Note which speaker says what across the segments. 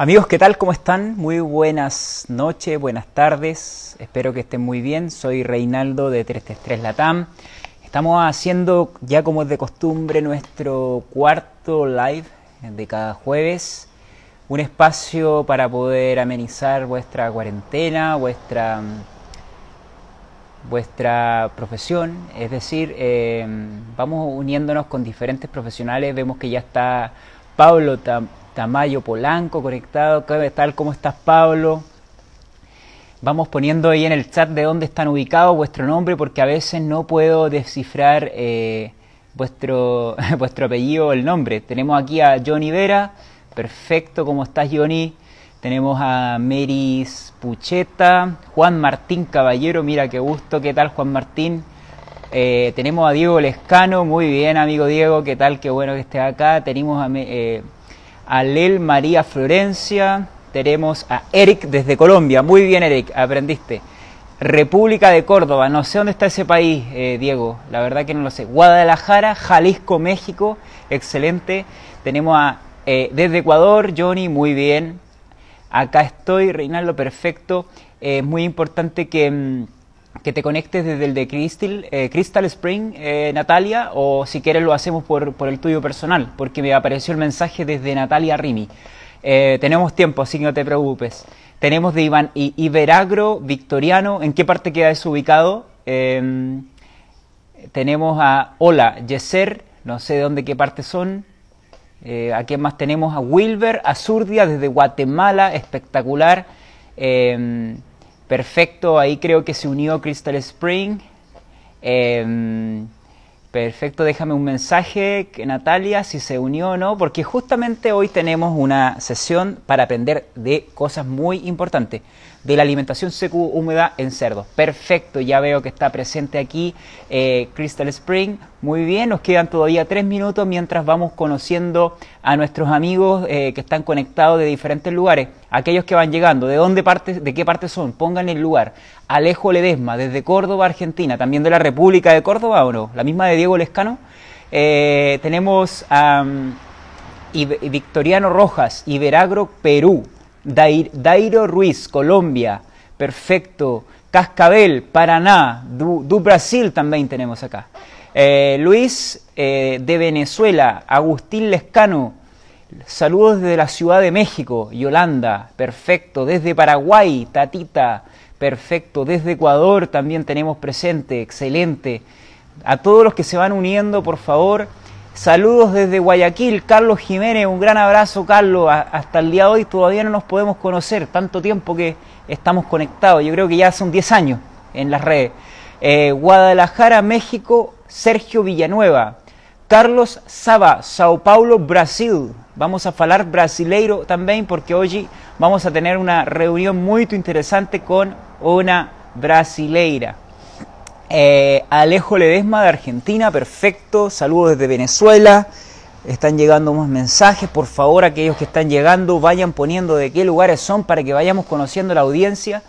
Speaker 1: Amigos, ¿qué tal? ¿Cómo están? Muy buenas noches, buenas tardes. Espero que estén muy bien. Soy Reinaldo de 333 Latam. Estamos haciendo ya como es de costumbre nuestro cuarto live de cada jueves. Un espacio para poder amenizar vuestra cuarentena, vuestra, vuestra profesión. Es decir, eh, vamos uniéndonos con diferentes profesionales. Vemos que ya está Pablo Tamayo Polanco conectado. tal? ¿Cómo estás, Pablo? Vamos poniendo ahí en el chat de dónde están ubicados vuestro nombre, porque a veces no puedo descifrar eh, vuestro, vuestro apellido o el nombre. Tenemos aquí a Johnny Vera. Perfecto, ¿cómo estás, Johnny? Tenemos a Meris Pucheta, Juan Martín Caballero, mira qué gusto, ¿qué tal Juan Martín? Eh, tenemos a Diego Lescano, muy bien amigo Diego, ¿qué tal? Qué bueno que estés acá. Tenemos a, eh, a Lel María Florencia, tenemos a Eric desde Colombia, muy bien Eric, aprendiste. República de Córdoba, no sé dónde está ese país, eh, Diego, la verdad que no lo sé. Guadalajara, Jalisco, México, excelente. Tenemos a eh, desde Ecuador, Johnny, muy bien. Acá estoy, Reinaldo, perfecto. Es muy importante que... Que te conectes desde el de Crystal, eh, Crystal Spring, eh, Natalia, o si quieres lo hacemos por, por, el tuyo personal, porque me apareció el mensaje desde Natalia Rimi. Eh, tenemos tiempo, así que no te preocupes. Tenemos de Iván y Iberagro, Victoriano, ¿en qué parte queda eso ubicado? Em, tenemos a Hola, Yeser, no sé de dónde, qué parte son. ¿A quién más tenemos? A Wilber, Azurdia, desde Guatemala, espectacular. Perfecto, ahí creo que se unió Crystal Spring. Em, perfecto, déjame un mensaje, Natalia, si se unió o no, porque justamente hoy tenemos una sesión para aprender de cosas muy importantes de la alimentación secu húmeda en cerdos. Perfecto, ya veo que está presente aquí eh, Crystal Spring. Muy bien, nos quedan todavía tres minutos mientras vamos conociendo a nuestros amigos eh, que están conectados de diferentes lugares. Aquellos que van llegando, ¿de dónde parte, de qué parte son? Pongan el lugar. Alejo Ledesma, desde Córdoba, Argentina, también de la República de Córdoba o no, la misma de Diego Lescano. Eh, tenemos a Victoriano Rojas, Iberagro, Perú. Dairo Ruiz, Colombia, perfecto. Cascabel, Paraná, du, Brasil también tenemos acá. Eh, Luis eh, de Venezuela, Agustín Lescano, saludos desde la Ciudad de México, Yolanda, perfecto. Desde Paraguay, Tatita, perfecto. Desde Ecuador también tenemos presente, excelente. A todos los que se van uniendo, por favor, Saludos desde Guayaquil, Carlos Jiménez, un gran abrazo Carlos, hasta el día de hoy todavía no nos podemos conocer, tanto tiempo que estamos conectados, yo creo que ya son 10 años en las redes. Eh, Guadalajara, México, Sergio Villanueva, Carlos Saba, Sao Paulo, Brasil. Vamos a hablar brasileiro también porque hoy vamos a tener una reunión muy interesante con una brasileira. Eh, Alejo Ledesma de Argentina, perfecto. Saludos desde Venezuela. Están llegando más mensajes. Por favor, aquellos que están llegando, vayan poniendo de qué lugares son para que vayamos conociendo la audiencia.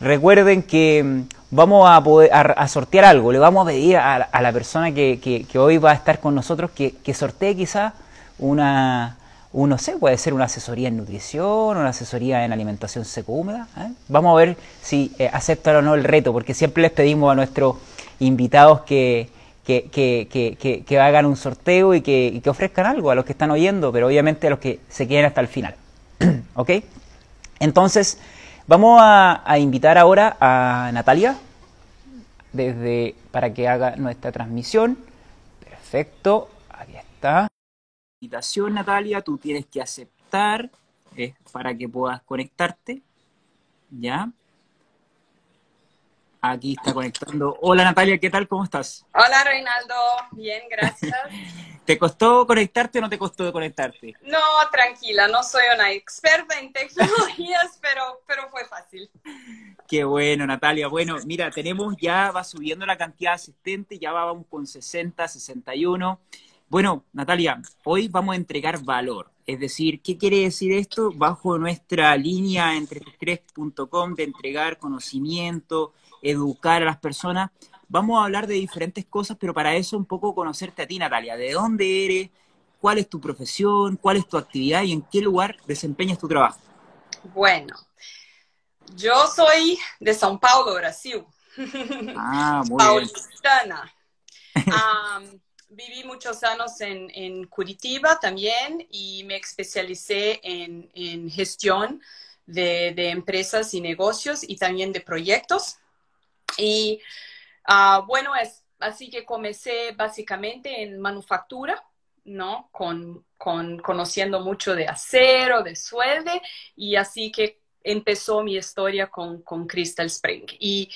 Speaker 1: Recuerden que mm, vamos a, poder, a, sortear algo. Le vamos a pedir a, la persona que, hoy va a estar con nosotros que, sortee quizá una, un, no sé, puede ser una asesoría en nutrición, una asesoría en alimentación seco-húmeda. ¿eh? Vamos a ver si eh, aceptan o no el reto, porque siempre les pedimos a nuestros invitados que, que, que, que hagan un sorteo y que, ofrezcan algo a los que están oyendo, pero obviamente a los que se queden hasta el final. ¿Ok? Entonces, vamos a, a invitar ahora a Natalia desde, para que haga nuestra transmisión. Perfecto, ahí está invitación, Natalia, tú tienes que aceptar es para que puedas conectarte. ¿Ya? Aquí está conectando. Hola Natalia, ¿qué tal? ¿Cómo estás?
Speaker 2: Hola Reinaldo, bien, gracias.
Speaker 1: ¿Te costó conectarte o no te costó conectarte?
Speaker 2: No, tranquila, no soy una experta en tecnologías, pero, pero fue fácil.
Speaker 1: Qué bueno, Natalia. Bueno, mira, tenemos ya, va subiendo la cantidad de asistentes, ya vamos con 60, 61. Bueno, Natalia, hoy vamos a entregar valor. Es decir, ¿qué quiere decir esto? Bajo nuestra línea entre 3.com de entregar conocimiento, educar a las personas, vamos a hablar de diferentes cosas, pero para eso un poco conocerte a ti, Natalia. ¿De dónde eres? cuál es tu profesión, cuál es tu actividad y en qué lugar desempeñas tu trabajo.
Speaker 2: Bueno, yo soy de São Paulo, Brasil.
Speaker 1: Ah, muy
Speaker 2: Paulistana. viví muchos años en, Curitiba también y me especialicé en, gestión de, empresas y negocios y también de proyectos. Y ah, bueno, es, así que comencé básicamente en manufactura, ¿no? Con, conociendo mucho de acero, de suelde, y así que empezó mi historia con, Crystal Spring. Y,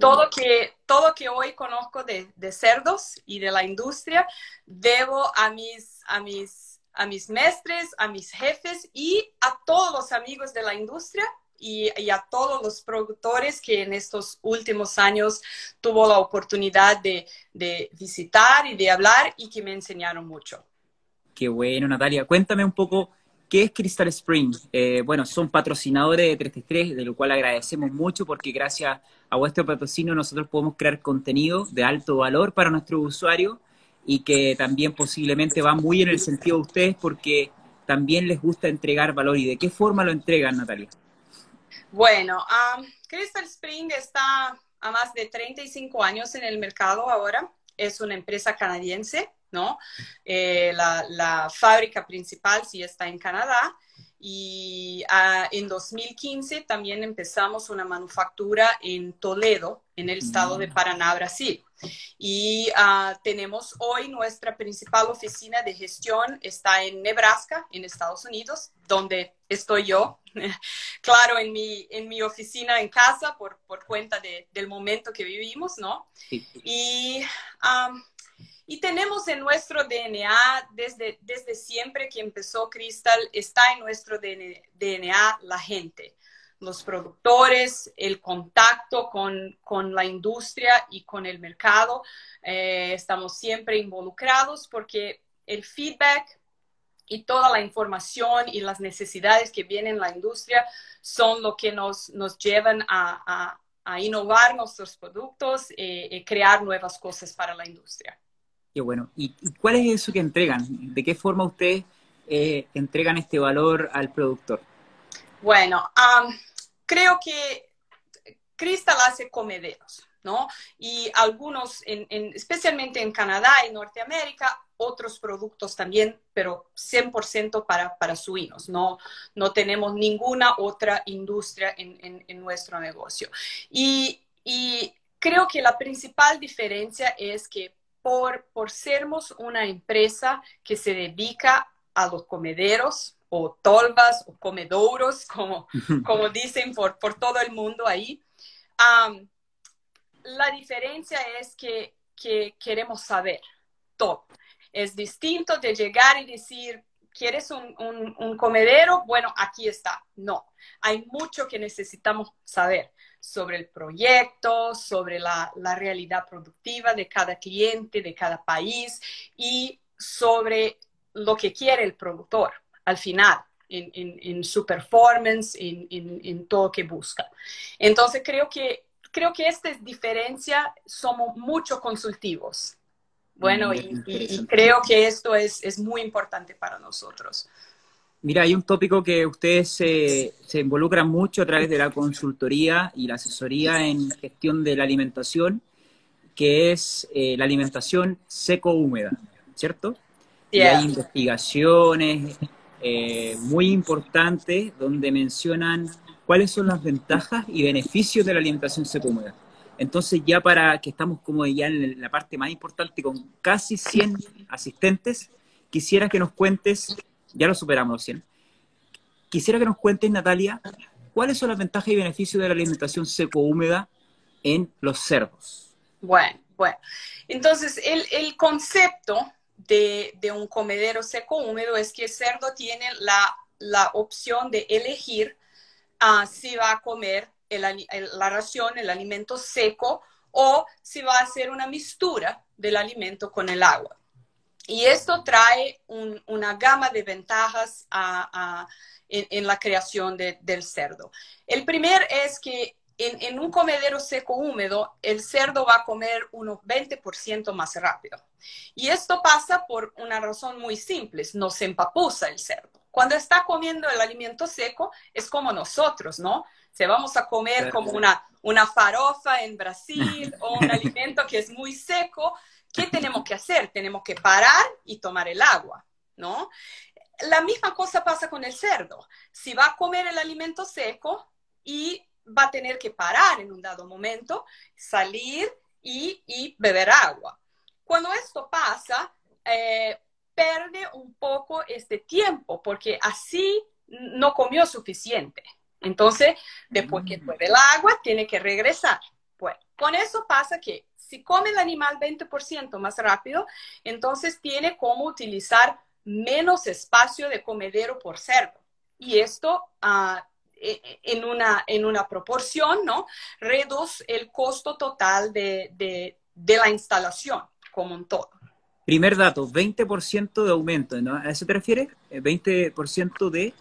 Speaker 2: todo, que, todo que hoy conozco de, cerdos y de la industria, debo a mis, a mis, a mis mestres, a mis jefes y a todos los amigos de la industria y, a todos los productores que en estos últimos años tuvo la oportunidad de, de visitar y de hablar y que me enseñaron mucho.
Speaker 1: Qué bueno, Natalia. Cuéntame un poco ¿Qué es Crystal Spring? Eh, bueno, son patrocinadores de 333, de lo cual agradecemos mucho porque gracias a vuestro patrocinio nosotros podemos crear contenido de alto valor para nuestros usuarios y que también posiblemente va muy en el sentido de ustedes porque también les gusta entregar valor. ¿Y de qué forma lo entregan, Natalia?
Speaker 2: Bueno, um, Crystal Spring está a más de 35 años en el mercado ahora. Es una empresa canadiense ¿no? Eh, la, fábrica principal sí está en Canadá y ah, en 2015 también empezamos una manufactura en Toledo, en el estado de mm. Paraná, Brasil. Y ah, tenemos hoy nuestra principal oficina de gestión, está en Nebraska, en Estados Unidos, donde estoy yo, claro, en mi, en mi oficina en casa por, por cuenta del momento que vivimos, ¿no? Y y tenemos en nuestro DNA, desde, desde siempre que empezó Crystal, está en nuestro DNA la gente, los productores, el contacto con, con la industria y con el mercado. Eh, estamos siempre involucrados porque el feedback y toda la información y las necesidades que vienen en la industria son lo que nos, nos llevan a, a, innovar nuestros productos y, y crear nuevas cosas para la industria.
Speaker 1: Qué bueno. ¿Y, cuál es eso que entregan? ¿De qué forma ustedes eh, entregan este valor al productor?
Speaker 2: Bueno, creo que Crystal hace comederos, ¿no? Y algunos, especialmente en Canadá y Norteamérica, otros productos también, pero 100% para, para suinos. No, no tenemos ninguna otra industria en, nuestro negocio. Y, y creo que la principal diferencia es que por, por sermos una empresa que se dedica a los comederos o tolvas o comedouros, como, como dicen por, por todo el mundo ahí. la diferencia es que, que queremos saber todo. Es distinto de llegar y decir, ¿quieres un, un, un, comedero? Bueno, aquí está. No, hay mucho que necesitamos saber sobre el proyecto, sobre la, realidad productiva de cada cliente, de cada país y sobre lo que quiere el productor al final. En, su performance, en, en, todo lo que busca. Entonces creo que, creo que esta es diferencia, somos mucho consultivos. Bueno, mm, y, creo que esto es, es muy importante para nosotros.
Speaker 1: Mira, hay un tópico que ustedes se, involucran mucho a través de la consultoría y la asesoría en gestión de la alimentación, que es eh, la alimentación seco-húmeda, ¿cierto? Y hay investigaciones eh, muy importantes donde mencionan cuáles son las ventajas y beneficios de la alimentación seco-húmeda. Entonces, ya para que estamos como ya en la parte más importante con casi 100 asistentes, quisiera que nos cuentes ya lo superamos los 100. Quisiera que nos cuentes, Natalia, cuáles son las ventajas y beneficios de la alimentación seco-húmeda en los cerdos.
Speaker 2: Bueno, bueno. Entonces, el, concepto de, un comedero seco-húmedo es que el cerdo tiene la, opción de elegir ah, si va a comer la ración, el alimento seco, o si va a hacer una mistura del alimento con el agua. Y esto trae una gama de ventajas en, la creación del cerdo. El primer es que en, un comedero seco húmedo, el cerdo va a comer unos 20% más rápido. Y esto pasa por una razón muy simple, no se empapuza el cerdo. Cuando está comiendo el alimento seco, es como nosotros, ¿no? Si vamos a comer como una, una farofa en Brasil o un alimento que es muy seco, ¿qué tenemos que hacer? Tenemos que parar y tomar el agua, ¿no? La misma cosa pasa con el cerdo. Si va a comer el alimento seco y va a tener que parar en un dado momento, salir y, beber agua. Cuando esto pasa, eh, pierde un poco este tiempo porque así no comió suficiente. Entonces, después que bebe el agua, tiene que regresar. Pues con eso pasa que si come el animal 20% más rápido, entonces tiene como utilizar menos espacio de comedero por cerdo. Y esto uh, en una, en una proporción, ¿no? Reduce el costo total de, de, de la instalación como un todo.
Speaker 1: Primer dato, 20% de aumento, ¿no? ¿A eso te refieres? 20% eh, de...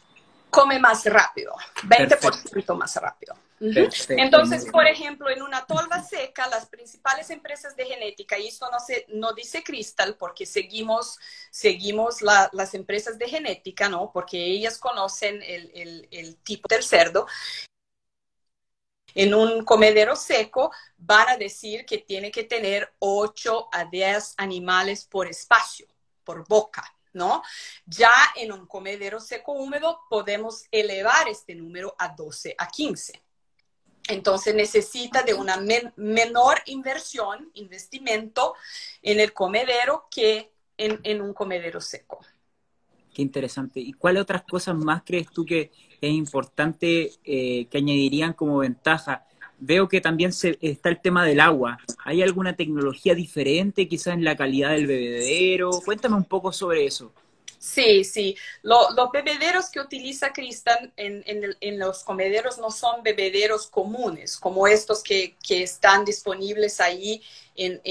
Speaker 2: Come más rápido, 20% más rápido. Entonces, por ejemplo, en una tolva seca, las principales empresas de genética, y esto no, se, no dice Crystal porque seguimos, seguimos las empresas de genética, ¿no? Porque ellas conocen el, el tipo del cerdo. En un comedero seco van a decir que tiene que tener 8 a 10 animales por espacio, por boca. ¿no? Ya en un comedero seco húmedo podemos elevar este número a 12 a 15. Entonces necesita de una menor inversión, investimento en el comedero que en, un comedero seco.
Speaker 1: Qué interesante. ¿Y cuáles otras cosas más crees tú que es importante eh, que añadirían como ventaja? Veo que también se, está el tema del agua. ¿Hay alguna tecnología diferente quizás en la calidad del bebedero? Cuéntame un poco sobre eso.
Speaker 2: Sí, sí. los bebederos que utiliza Cristian en, los comederos no son bebederos comunes, como estos que, están disponibles ahí en,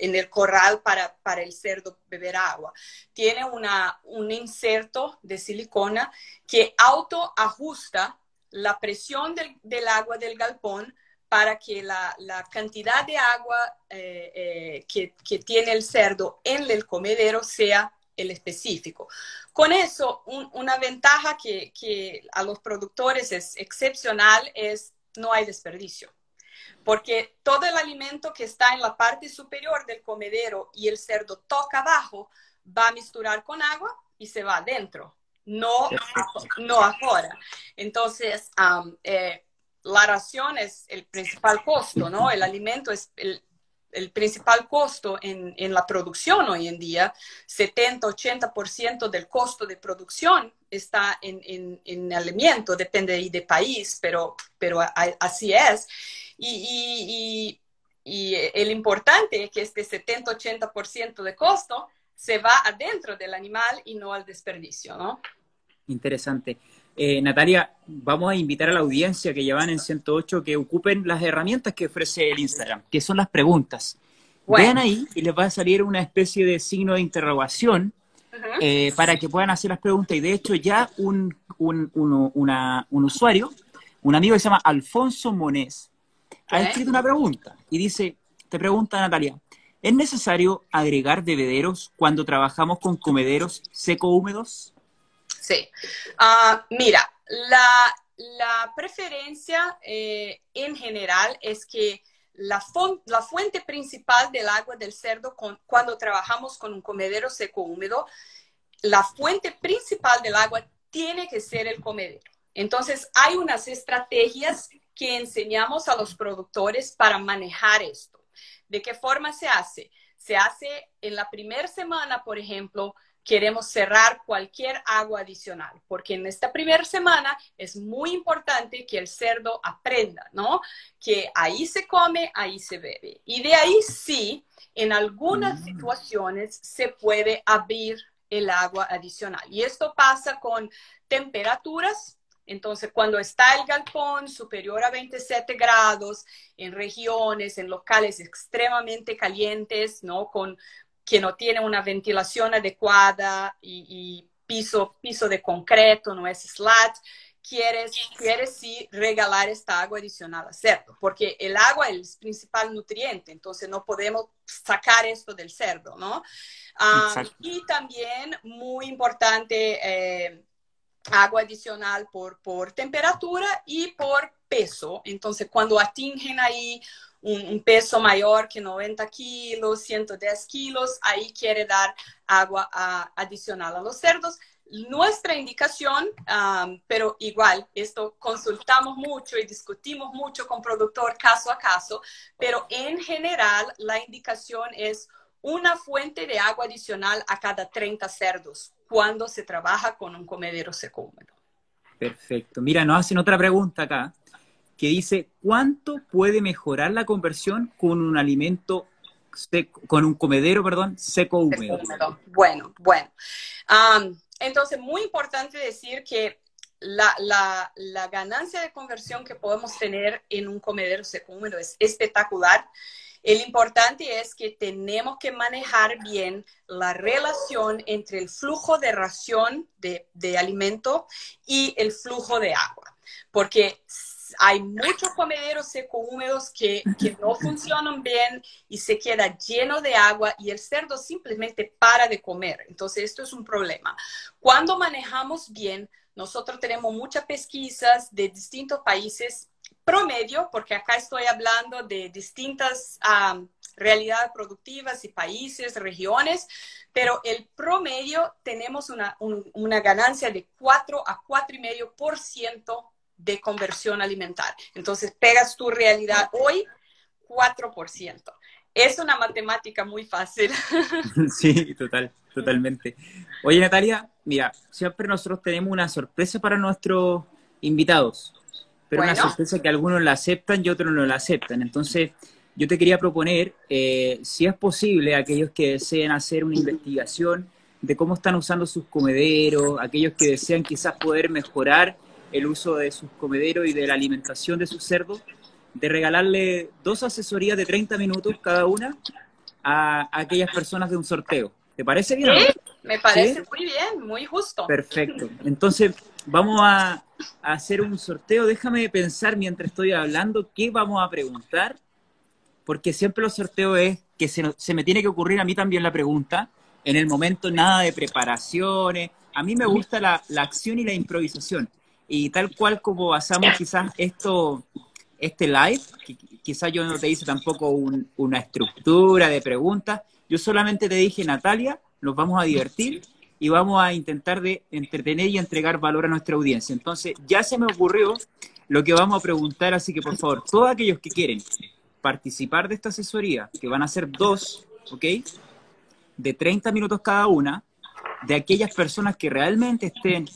Speaker 2: el corral para, el cerdo beber agua. Tiene un inserto de silicona que autoajusta la presión del, agua del galpón para que la, cantidad de agua eh, eh, que, que, tiene el cerdo en el comedero sea el específico. Con eso, una ventaja que, a los productores es excepcional es no hay desperdicio, porque todo el alimento que está en la parte superior del comedero y el cerdo toca abajo va a misturar con agua y se va adentro, no, no afuera. Entonces, eh, la ración es el principal costo, ¿no? El alimento es el, el principal costo en, la producción hoy en día, 70-80% del costo de producción está en, en, en alimento, depende de país, pero, pero así es. Y, y, el importante es que este 70-80% de costo se va adentro del animal y no al desperdicio, ¿no?
Speaker 1: Interesante. Eh, Natalia, vamos a invitar a la audiencia que llevan en 108 que ocupen las herramientas que ofrece el Instagram, que son las preguntas. Vean ahí y les va a salir una especie de signo de interrogación eh, para que puedan hacer las preguntas. Y de hecho ya un, usuario, un amigo que se llama Alfonso Monés, ha escrito una pregunta y dice, te pregunta Natalia, ¿es necesario agregar bebederos cuando trabajamos con comederos seco-húmedos?
Speaker 2: Sí. Ah, mira, la, preferencia eh, en general es que la, la, fuente principal del agua del cerdo cuando trabajamos con un comedero seco húmedo, la fuente principal del agua tiene que ser el comedero. Entonces, hay unas estrategias que enseñamos a los productores para manejar esto. ¿De qué forma se hace? Se hace en la primera semana, por ejemplo, queremos cerrar cualquier agua adicional, porque en esta primera semana es muy importante que el cerdo aprenda, ¿no? Que ahí se come, ahí se bebe. Y de ahí sí, en algunas mm. situaciones se puede abrir el agua adicional. Y esto pasa con temperaturas. Entonces, cuando está el galpón superior a 27 grados, en regiones, en locales extremadamente calientes, ¿no? Con que no tiene una ventilación adecuada y, piso, piso de concreto, no es slat, quieres, quieres sí regalar esta agua adicional al cerdo, porque el agua es el principal nutriente, entonces no podemos sacar esto del cerdo, ¿no? Ah, y también muy importante, eh, agua adicional por, por temperatura y por peso. Entonces, cuando atingen ahí un, peso mayor que 90 kilos, 110 kilos, ahí quiere dar agua adicional a los cerdos. Nuestra indicación, pero igual, esto consultamos mucho y discutimos mucho con productor caso a caso, pero en general la indicación es una fuente de agua adicional a cada 30 cerdos cuando se trabaja con un comedero seco húmedo.
Speaker 1: Perfecto. Mira, nos hacen otra pregunta acá que dice, ¿cuánto puede mejorar la conversión con un alimento seco, con un comedero, perdón, seco húmedo?
Speaker 2: Bueno, bueno. entonces, muy importante decir que la, la, ganancia de conversión que podemos tener en un comedero seco húmedo es espectacular. El importante es que tenemos que manejar bien la relación entre el flujo de ración de, de alimento y el flujo de agua, porque hay muchos comederos seco húmedos que, que, no funcionan bien y se queda lleno de agua y el cerdo simplemente para de comer. Entonces, esto es un problema. Cuando manejamos bien, nosotros tenemos muchas pesquisas de distintos países promedio, porque acá estoy hablando de distintas realidades productivas y países, regiones, pero el promedio tenemos una, una ganancia de 4 a 4,5% de conversión alimentar. Entonces, pegas tu realidad hoy, 4%. Es una matemática muy fácil.
Speaker 1: Sí, total, totalmente. Oye, Natalia, mira, siempre nosotros tenemos una sorpresa para nuestros invitados, pero una sorpresa que algunos la aceptan y otros no la aceptan. Entonces, yo te quería proponer, eh, si es posible, aquellos que deseen hacer una investigación de cómo están usando sus comederos, aquellos que desean quizás poder mejorar el uso de sus comederos y de la alimentación de sus cerdos, de regalarle dos asesorías de 30 minutos cada una a, aquellas personas de un sorteo. ¿Te parece bien?
Speaker 2: Sí, me parece muy bien, muy justo.
Speaker 1: Perfecto. Entonces, vamos a, hacer un sorteo. Déjame pensar mientras estoy hablando qué vamos a preguntar, porque siempre los sorteos es que se, se me tiene que ocurrir a mí también la pregunta. En el momento nada de preparaciones. A mí me gusta la, la acción y la improvisación. Y tal cual como basamos quizás esto, este live, quizás yo no te hice tampoco una estructura de preguntas, yo solamente te dije, Natalia, nos vamos a divertir y vamos a intentar de entretener y entregar valor a nuestra audiencia. Entonces, ya se me ocurrió lo que vamos a preguntar, así que por favor, todos aquellos que quieren participar de esta asesoría, que van a ser dos, ¿ok? De 30 minutos cada una, de aquellas personas que realmente estén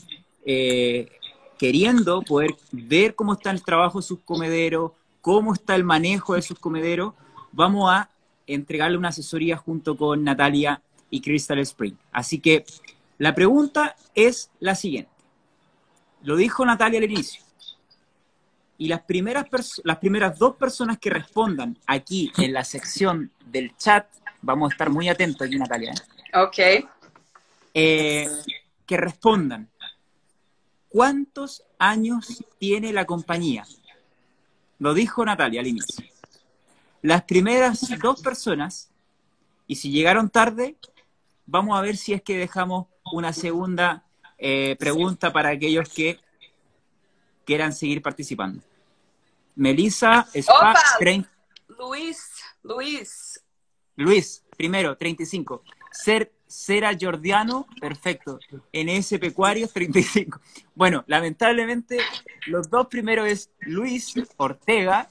Speaker 1: eh, queriendo poder ver cómo está el trabajo de sus comederos, cómo está el manejo de sus comederos, vamos a entregarle una asesoría junto con Natalia y Crystal Spring. Así que la pregunta es la siguiente. Lo dijo Natalia al inicio. Y las primeras, las primeras dos personas que respondan aquí en la sección del chat, vamos a estar muy atentos aquí, Natalia.
Speaker 2: ¿eh? Ok.
Speaker 1: Eh, que respondan ¿Cuántos años tiene la compañía? Lo dijo Natalia al inicio. Las primeras dos personas, y si llegaron tarde, vamos a ver si es que dejamos una segunda eh, pregunta para aquellos que quieran seguir participando. Melissa
Speaker 2: Spa, Luis, Luis.
Speaker 1: Luis, primero, 35. Ser Cera Jordiano, perfecto. NS Pecuarios, 35. Bueno, lamentablemente, los dos primeros es Luis Ortega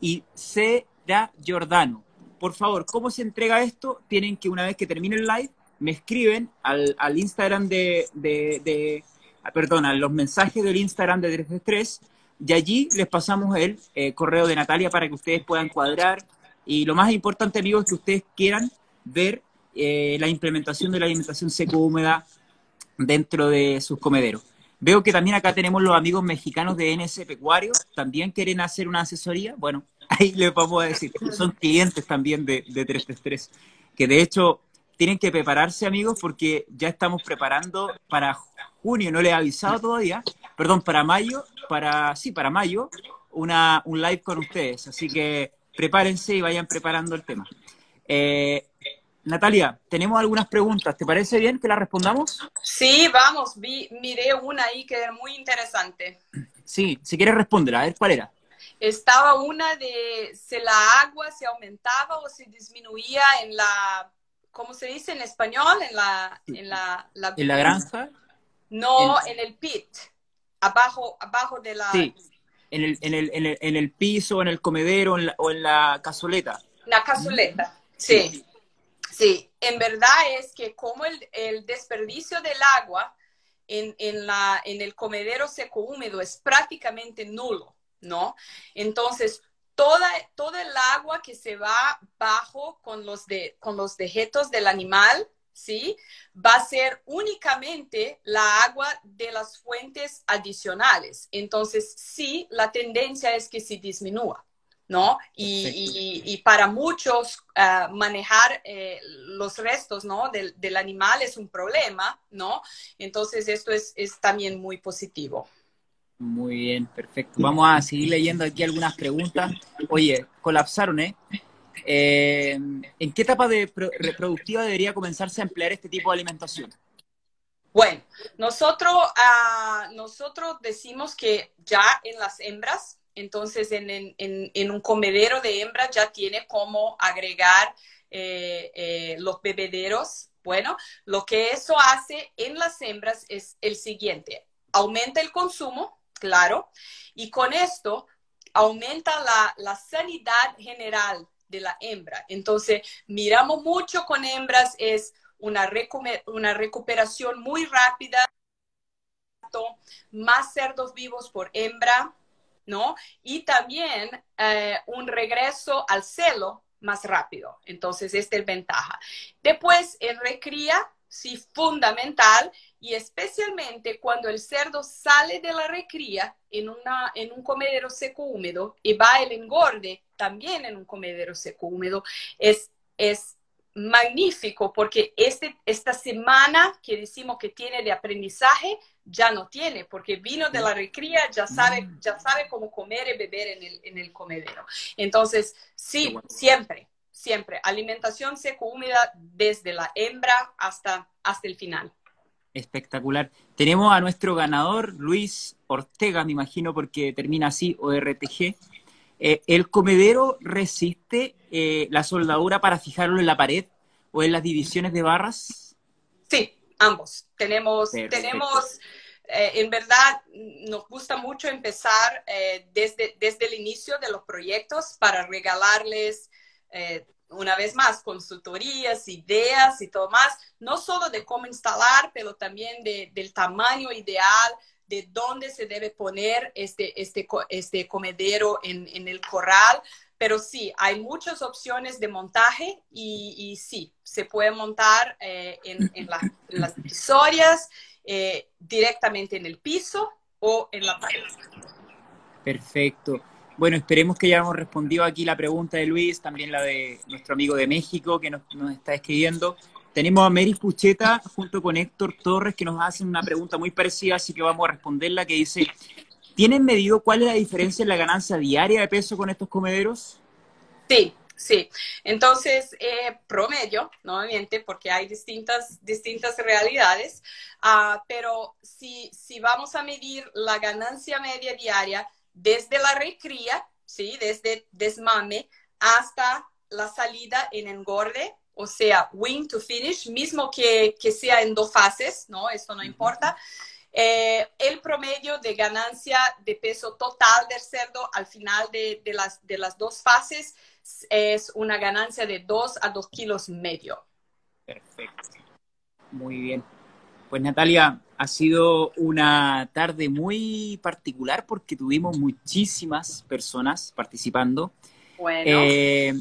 Speaker 1: y Cera Jordano. Por favor, ¿cómo se entrega esto? Tienen que, una vez que termine el live, me escriben al, Instagram de, de, ah, perdón, a los mensajes del Instagram de 333 y allí les pasamos el eh, correo de Natalia para que ustedes puedan cuadrar. Y lo más importante, amigos, es que ustedes quieran ver eh, la implementación de la alimentación seco-húmeda dentro de sus comederos. Veo que también acá tenemos los amigos mexicanos de NS Pecuario, también quieren hacer una asesoría. Bueno, ahí les vamos a decir, son clientes también de, de 333, que de hecho tienen que prepararse, amigos, porque ya estamos preparando para junio, no les he avisado todavía, perdón, para mayo, para, sí, para mayo, una, un live con ustedes. Así que prepárense y vayan preparando el tema. Eh, Natalia, tenemos algunas preguntas. ¿Te parece bien que las respondamos?
Speaker 2: Sí, vamos. Vi, miré una ahí que era muy interesante.
Speaker 1: Sí, si quieres respóndela. A ver, ¿cuál era?
Speaker 2: Estaba una de si la agua se aumentaba o se disminuía en la, ¿cómo se dice en español? En la, en la,
Speaker 1: ¿En la granja.
Speaker 2: No, en, el pit, abajo, abajo de la.
Speaker 1: Sí, en el, en el, en el, en el piso, en el comedero o en la cazoleta.
Speaker 2: La cazoleta, sí. sí. En verdad es que como el, desperdicio del agua en, el comedero seco húmedo es prácticamente nulo. ¿no? Entonces, toda, toda el agua que se va bajo con los, de, con los dejetos del animal, ¿sí? Va a ser únicamente la agua de las fuentes adicionales. Entonces, sí, la tendencia es que se disminúa. ¿No? Y, para muchos ah, manejar eh, los restos, ¿no? Del, del, animal es un problema, ¿no? Entonces esto es, es también muy positivo.
Speaker 1: Muy bien, perfecto. Vamos a seguir leyendo aquí algunas preguntas. Oye, colapsaron, ¿eh? eh en qué etapa de reproductiva debería comenzarse a emplear este tipo de alimentación?
Speaker 2: Bueno, nosotros, uh, nosotros decimos que ya en las hembras, entonces en, un comedero de hembras ya tiene como agregar eh, eh, los bebederos. Bueno, lo que eso hace en las hembras es el siguiente, aumenta el consumo, claro, y con esto aumenta la, sanidad general de la hembra. Entonces, miramos mucho con hembras, es una, una recuperación muy rápida, más cerdos vivos por hembra, Y también eh, un regreso al celo más rápido. Entonces, esta es ventaja. Después, en recría, sí, fundamental, y especialmente cuando el cerdo sale de la recría en, una, en un comedero seco húmedo y va el engorde también en un comedero seco húmedo, es, es magnífico porque este, esta semana que decimos que tiene de aprendizaje ya no tiene porque vino de la recría, ya sabe, mm. ya sabe cómo comer y beber en el, en el comedero. Entonces, sí, siempre, siempre, alimentación seco húmeda desde la hembra hasta, hasta el final
Speaker 1: espectacular. Tenemos a nuestro ganador, Luis Ortega, me imagino, porque termina así, ORTG. Eh, ¿El comedero resiste eh, la soldadura para fijarlo en la pared o en las divisiones de barras?
Speaker 2: Sí, ambos. Tenemos, tenemos eh, en verdad, nos gusta mucho empezar desde, desde el inicio de los proyectos para regalarles una vez más, consultorías, ideas y todo más, no solo de cómo instalar, pero también de, del tamaño ideal, de dónde se debe poner este, este, este comedero en, en el corral. Pero sí, hay muchas opciones de montaje y, sí, se puede montar eh, en, en, las divisorias, eh, directamente en el piso o en la pared.
Speaker 1: Perfecto. Bueno, esperemos que hayamos respondido aquí la pregunta de Luis, también la de nuestro amigo de México que nos, está escribiendo. Tenemos a Mary Pucheta junto con Héctor Torres que nos hacen una pregunta muy parecida, así que vamos a responderla, que dice, ¿tienen medido cuál es la diferencia en la ganancia diaria de peso con estos comederos?
Speaker 2: Sí, sí. Entonces, eh, promedio, nuevamente, porque hay distintas, distintas realidades, uh, pero si, si vamos a medir la ganancia media diaria, desde la recría, ¿sí? desde desmame hasta la salida en engorde, o sea, wing to finish, mismo que, que sea en dos fases, ¿no? Esto no importa. Eh, el promedio de ganancia de peso total del cerdo al final de, de, las, de las dos fases es una ganancia de 2 a 2 kilos medio.
Speaker 1: Perfecto. Muy bien. Pues Natalia, ha sido una tarde muy particular porque tuvimos muchísimas personas participando.
Speaker 2: Bueno.
Speaker 1: Eh,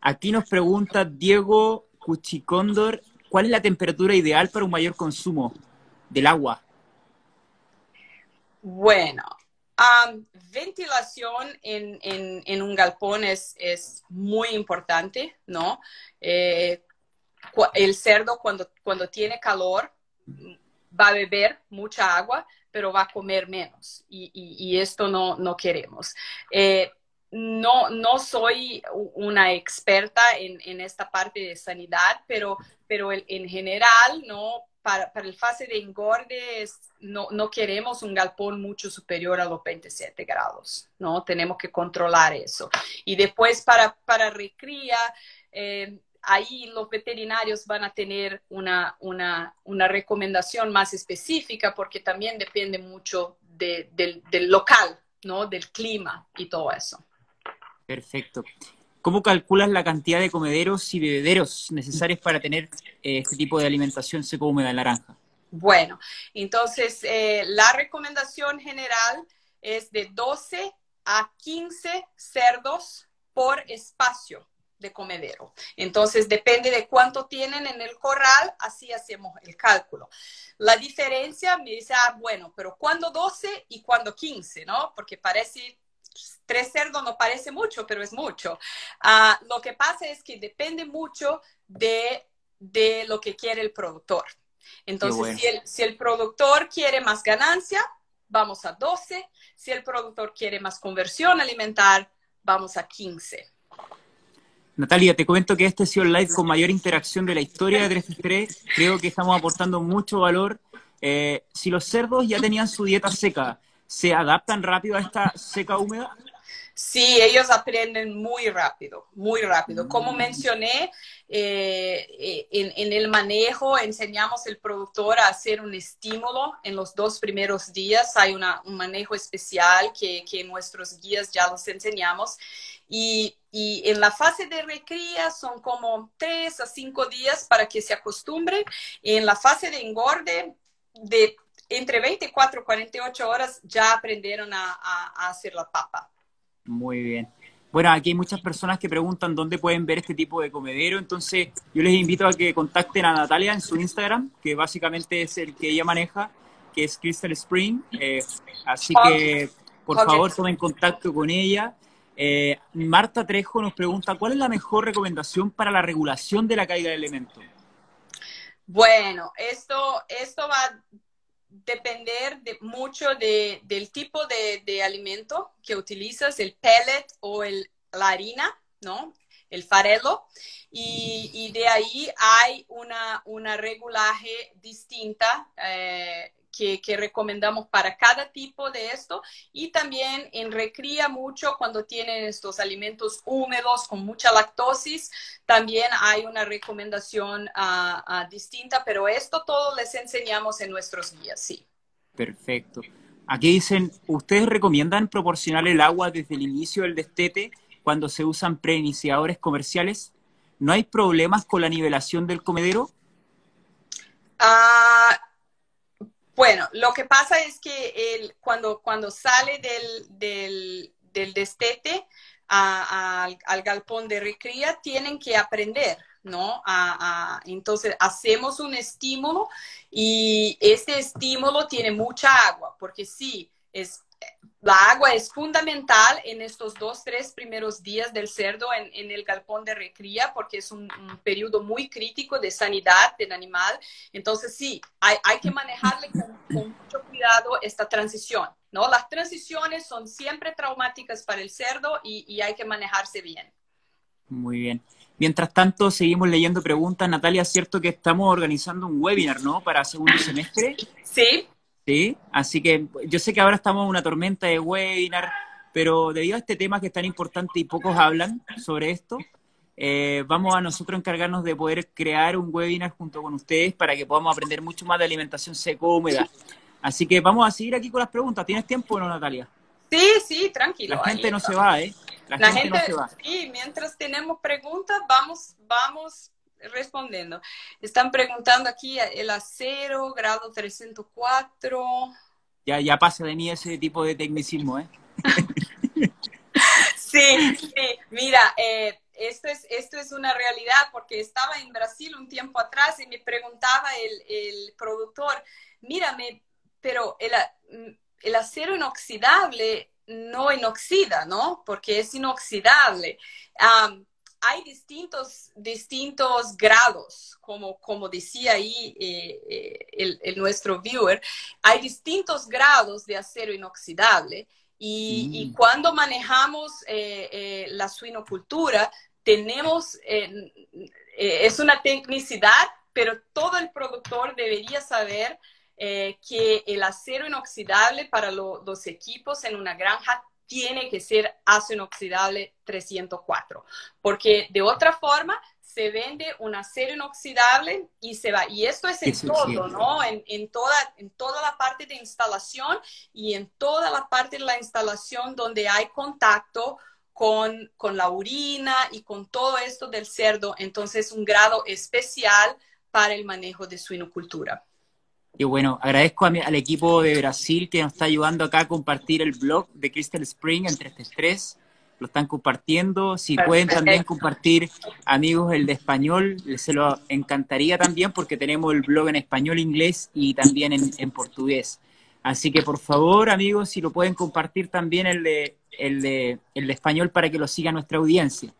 Speaker 1: aquí nos pregunta Diego Cuchicóndor, ¿cuál es la temperatura ideal para un mayor consumo del agua?
Speaker 2: Bueno, ventilación en, un galpón es, muy importante, ¿no? Eh, el cerdo cuando, tiene calor va a beber mucha agua, pero va a comer menos y, esto no, queremos. Eh, no, no soy una experta en, esta parte de sanidad, pero, pero en general, ¿no? Para, el fase de engorde no, no, queremos un galpón mucho superior a los 27 grados, ¿no? Tenemos que controlar eso. Y después para, para recría, eh, ahí los veterinarios van a tener una, una, una, recomendación más específica porque también depende mucho del, del local, ¿no? Del clima y todo eso.
Speaker 1: Perfecto. ¿Cómo calculas la cantidad de comederos y bebederos necesarios para tener eh, este tipo de alimentación seco húmeda en naranja?
Speaker 2: Bueno, entonces eh, la recomendación general es de 12 a 15 cerdos por espacio de comedero. Entonces, depende de cuánto tienen en el corral, así hacemos el cálculo. La diferencia me dice, ah, bueno, pero ¿cuándo 12 y cuándo 15? ¿No? Porque parece tres cerdos no parece mucho, pero es mucho. Ah, lo que pasa es que depende mucho de, lo que quiere el productor. Entonces, si, el, productor quiere más ganancia, vamos a 12. Si el productor quiere más conversión alimentar, vamos a 15.
Speaker 1: Natalia, te comento que este ha sido el live con mayor interacción de la historia de 3 Creo que estamos aportando mucho valor. Eh, si los cerdos ya tenían su dieta seca, ¿se adaptan rápido a esta seca húmeda?
Speaker 2: Sí, ellos aprenden muy rápido, muy rápido. Como mm. mencioné, eh, eh, en, el manejo enseñamos al productor a hacer un estímulo en los dos primeros días. Hay un manejo especial que, que nuestros guías ya los enseñamos. Y, y, en la fase de recría son como tres a cinco días para que se acostumbre. En la fase de engorde, de entre 24 y 48 horas ya aprendieron a hacer la papa.
Speaker 1: Muy bien. Bueno, aquí hay muchas personas que preguntan dónde pueden ver este tipo de comedero, entonces yo les invito a que contacten a Natalia en su Instagram, que básicamente es el que ella maneja, que es Crystal Spring. Eh, así que, por favor, tomen contacto con ella. Eh, Marta Trejo nos pregunta, ¿cuál es la mejor recomendación para la regulación de la caída de elementos?
Speaker 2: Bueno, esto, esto va depender de, mucho del tipo de, alimento que utilizas, el pellet o el, la harina, ¿no? El farelo. Y, de ahí hay una, una regulaje distinta eh, que, recomendamos para cada tipo de esto y también en recría mucho cuando tienen estos alimentos húmedos con mucha lactosis, también hay una recomendación ah, ah, distinta, pero esto todo les enseñamos en nuestros guías, sí.
Speaker 1: Perfecto. Aquí dicen, ¿ustedes recomiendan proporcionar el agua desde el inicio del destete cuando se usan preiniciadores comerciales? ¿No hay problemas con la nivelación del comedero?
Speaker 2: Ah, bueno, lo que pasa es que el, cuando, cuando sale del, destete al, galpón de recría, tienen que aprender, ¿no? entonces, hacemos un estímulo y este estímulo tiene mucha agua, porque sí, es la agua es fundamental en estos dos, tres primeros días del cerdo en, el galpón de recría porque es un, periodo muy crítico de sanidad del animal. Entonces, sí, hay, que manejarle con, mucho cuidado esta transición. ¿no? Las transiciones son siempre traumáticas para el cerdo y, y hay que manejarse bien.
Speaker 1: Muy bien. Mientras tanto, seguimos leyendo preguntas. Natalia, ¿es cierto que estamos organizando un webinar, ¿no? Para segundo semestre.
Speaker 2: Sí,
Speaker 1: ¿sí? Así que yo sé que ahora estamos en una tormenta de webinar, pero debido a este tema que es tan importante y pocos hablan sobre esto, eh, vamos a nosotros encargarnos de poder crear un webinar junto con ustedes para que podamos aprender mucho más de alimentación seco húmeda. Así que vamos a seguir aquí con las preguntas. ¿Tienes tiempo o no, Natalia?
Speaker 2: Sí, sí, tranquilo.
Speaker 1: La gente no se va, ¿eh?
Speaker 2: La, gente, no se va. Sí, mientras tenemos preguntas, vamos, vamos respondiendo. Están preguntando aquí el acero, grado 304.
Speaker 1: Ya, ya pasa de mí ese tipo de tecnicismo, ¿eh?
Speaker 2: sí, sí. Mira, eh, esto, es, esto es una realidad porque estaba en Brasil un tiempo atrás y me preguntaba el, el productor, mírame, pero el, el acero inoxidable no inoxida, ¿no? Porque es inoxidable hay distintos, distintos grados, como, como decía ahí eh, eh, el, el, nuestro viewer, hay distintos grados de acero inoxidable. Y, y mm. cuando manejamos eh, la suinocultura, tenemos, es una tecnicidad, pero todo el productor debería saber que el acero inoxidable para los equipos en una granja tiene que ser acero inoxidable 304, porque de otra forma se vende un acero inoxidable y se va. Y esto es en todo, ¿no? En, toda, en toda la parte de instalación y en toda la parte de la instalación donde hay contacto con, con la orina y con todo esto del cerdo. Entonces, un grado especial para el manejo de suinocultura.
Speaker 1: Y bueno, agradezco al equipo de Brasil que nos está ayudando acá a compartir el blog de Crystal Spring en 333. Lo están compartiendo. Si pueden también compartir, amigos, el de español, se lo encantaría también porque tenemos el blog en español, inglés y también en, portugués. Así que por favor, amigos, si lo pueden compartir también el de, el de, el de español para que lo siga nuestra audiencia.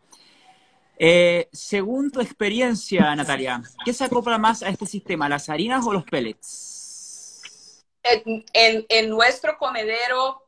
Speaker 1: Eh, según tu experiencia, Natalia, ¿qué se acopla más a este sistema, las harinas o los pellets?
Speaker 2: En, nuestro comedero,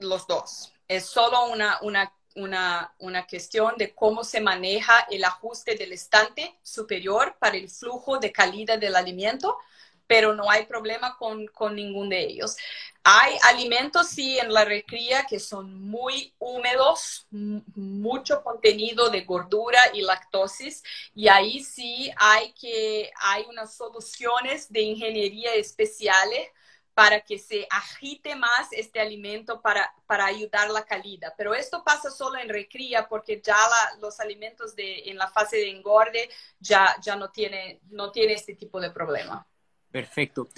Speaker 2: los dos. Es solo una, una, una, una cuestión de cómo se maneja el ajuste del estante superior para el flujo de calidad del alimento pero no hay problema con, con ningún de ellos. Hay alimentos, sí, en la recría que son muy húmedos, mucho contenido de gordura y lactosis, y ahí sí hay que, hay unas soluciones de ingeniería especiales para que se agite más este alimento para, para ayudar la calidad. Pero esto pasa solo en recría porque ya los alimentos de, en la fase de engorde ya, ya no, tiene, no tiene este tipo de problema.
Speaker 1: Perfecto.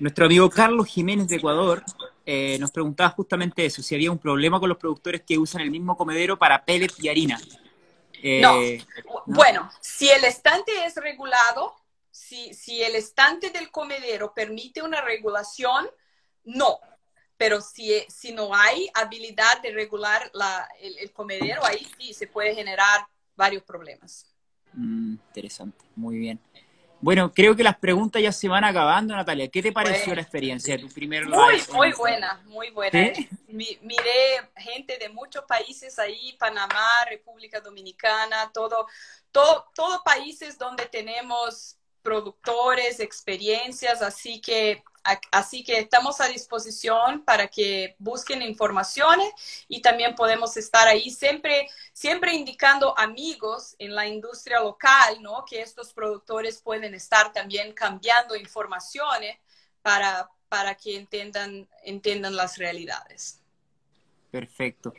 Speaker 1: Nuestro amigo Carlos Jiménez de Ecuador eh, nos preguntaba justamente eso, si había un problema con los productores que usan el mismo comedero para pellets y harina.
Speaker 2: Eh, no. bueno, si el estante es regulado, si, si el estante del comedero permite una regulación, no. Pero si, si no hay habilidad de regular la, el, comedero, ahí sí se puede generar varios problemas.
Speaker 1: Mm, interesante, muy bien. Bueno, creo que las preguntas ya se van acabando, Natalia. ¿Qué te pareció la experiencia de tu primer
Speaker 2: live? Muy, muy buena, muy buena. Miré gente de muchos países ahí, Panamá, República Dominicana, todo, todo, todo países donde tenemos productores, experiencias, así que Así que estamos a disposición para que busquen informaciones y también podemos estar ahí siempre, siempre indicando amigos en la industria local, ¿no? Que estos productores pueden estar también cambiando informaciones para, para que entiendan, entiendan las realidades.
Speaker 1: Perfecto.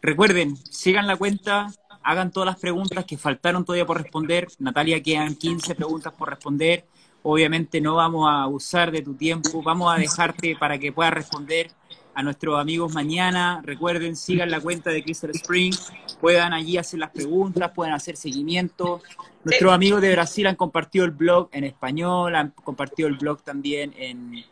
Speaker 1: Recuerden, sigan la cuenta, hagan todas las preguntas que faltaron todavía por responder. Natalia, quedan 15 preguntas por responder. Obviamente no vamos a abusar de tu tiempo, vamos a dejarte para que puedas responder a nuestros amigos mañana. Recuerden, sigan la cuenta de Crystal Spring, puedan allí hacer las preguntas, puedan hacer seguimiento. Nuestros amigos de Brasil han compartido el blog en español, han compartido el blog también en...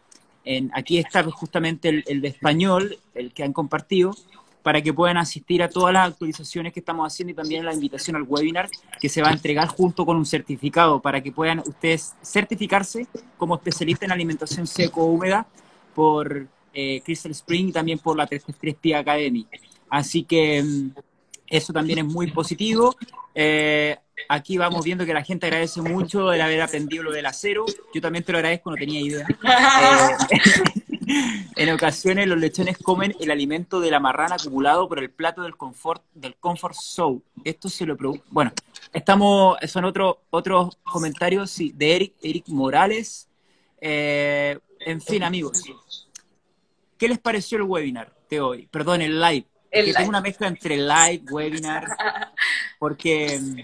Speaker 1: en aquí está justamente el, el de español, el que han compartido para que puedan asistir a todas las actualizaciones que estamos haciendo y también la invitación al webinar que se va a entregar junto con un certificado para que puedan ustedes certificarse como especialista en alimentación seco-húmeda por eh, Crystal Spring y también por la 333 P Academy. Así que mm, eso también es muy positivo. Eh, aquí vamos viendo que la gente agradece mucho el haber aprendido lo del acero. Yo también te lo agradezco, no tenía idea. Eh, en ocasiones los lechones comen el alimento de la marrana acumulado por el plato del confort del comfort show. Esto se lo pregunto. Bueno, estamos, son otros otros comentarios sí, de Eric, Eric Morales. Eh, en fin, amigos, ¿qué les pareció el webinar de hoy? Perdón, el live. Es una mezcla entre live, webinar, porque mm,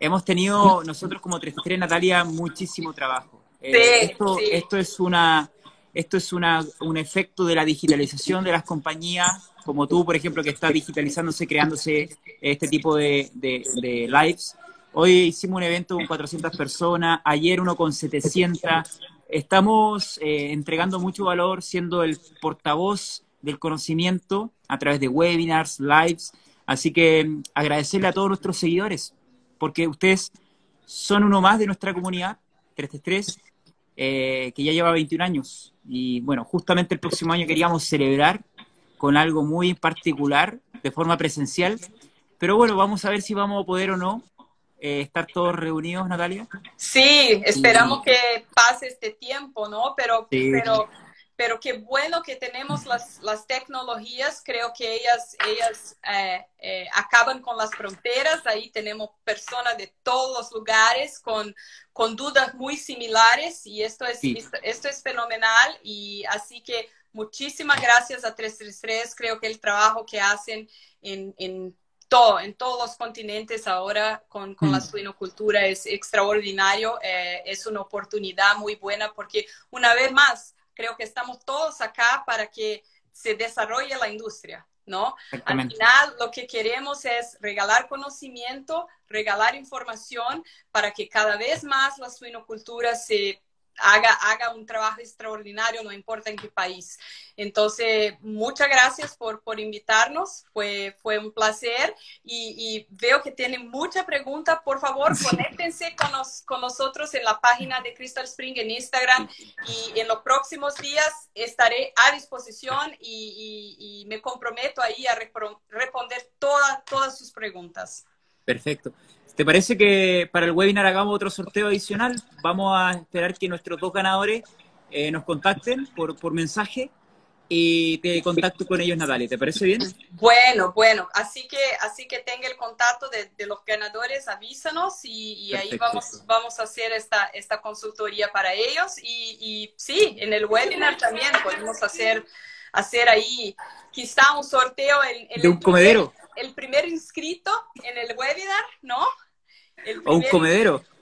Speaker 1: hemos tenido nosotros como 33 Natalia muchísimo trabajo. Eh, esto, esto es una esto es una, un efecto de la digitalización de las compañías, como tú, por ejemplo, que estás digitalizándose, creándose este tipo de, de, lives. Hoy hicimos un evento con 400 personas, ayer uno con 700. Estamos eh, entregando mucho valor, siendo el portavoz del conocimiento a través de webinars, lives. Así que agradecerle a todos nuestros seguidores porque ustedes son uno más de nuestra comunidad, 333, eh, que ya lleva 21 años. Y bueno, justamente el próximo año queríamos celebrar con algo muy particular, de forma presencial. Pero bueno, vamos a ver si vamos a poder o no eh, estar todos reunidos, Natalia.
Speaker 2: Sí, esperamos que pase este tiempo, ¿no? Pero, pero pero qué bueno que tenemos las, las tecnologías, creo que ellas, ellas eh, eh, acaban con las fronteras, ahí tenemos personas de todos los lugares con, con dudas muy similares y esto es, esto es fenomenal. Y así que muchísimas gracias a 333, creo que el trabajo que hacen en, en todo, en todos los continentes ahora con, con la mm. suinocultura es extraordinario, eh, es una oportunidad muy buena porque una vez más, creo que estamos todos acá para que se desarrolle la industria, ¿no? Al final lo que queremos es regalar conocimiento, regalar información para que cada vez más la suinocultura se haga, haga un trabajo extraordinario, no importa en qué país. Entonces, muchas gracias por, por invitarnos, fue, fue un placer y, veo que tienen mucha pregunta. Por favor, conéctense con, con nosotros en la página de Crystal Spring en Instagram y en los próximos días estaré a disposición y, me comprometo ahí a responder todas, todas sus preguntas.
Speaker 1: Perfecto. ¿Te parece que para el webinar hagamos otro sorteo adicional? Vamos a esperar que nuestros dos ganadores eh, nos contacten por, por mensaje y te contacto con ellos, Natalia. ¿Te parece bien?
Speaker 2: Bueno, bueno. Así que, así que tenga el contacto de, de los ganadores, avísanos y, ahí vamos, vamos a hacer esta, esta consultoría para ellos. Y, y sí, en el webinar también podemos hacer, hacer ahí quizá un sorteo.
Speaker 1: de un comedero
Speaker 2: el primer inscrito en el webinar, ¿no?
Speaker 1: O un comedero.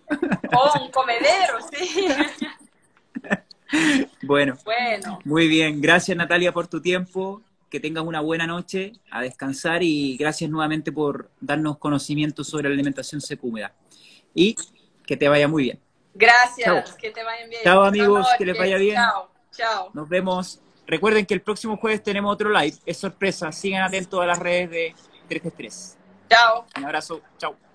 Speaker 2: O un comedero, sí.
Speaker 1: Bueno, bueno, muy bien. Gracias Natalia por tu tiempo. Que tengas una buena noche, a descansar y gracias nuevamente por darnos conocimiento sobre la alimentación secúmeda. Y que te vaya muy bien.
Speaker 2: Gracias, que te vayan bien.
Speaker 1: Chao amigos, que les vaya bien.
Speaker 2: Chao, chao.
Speaker 1: Nos vemos. Recuerden que el próximo jueves tenemos otro live. Es sorpresa. Sigan atentos a las redes de 333.
Speaker 2: Chao.
Speaker 1: Un abrazo. Chao.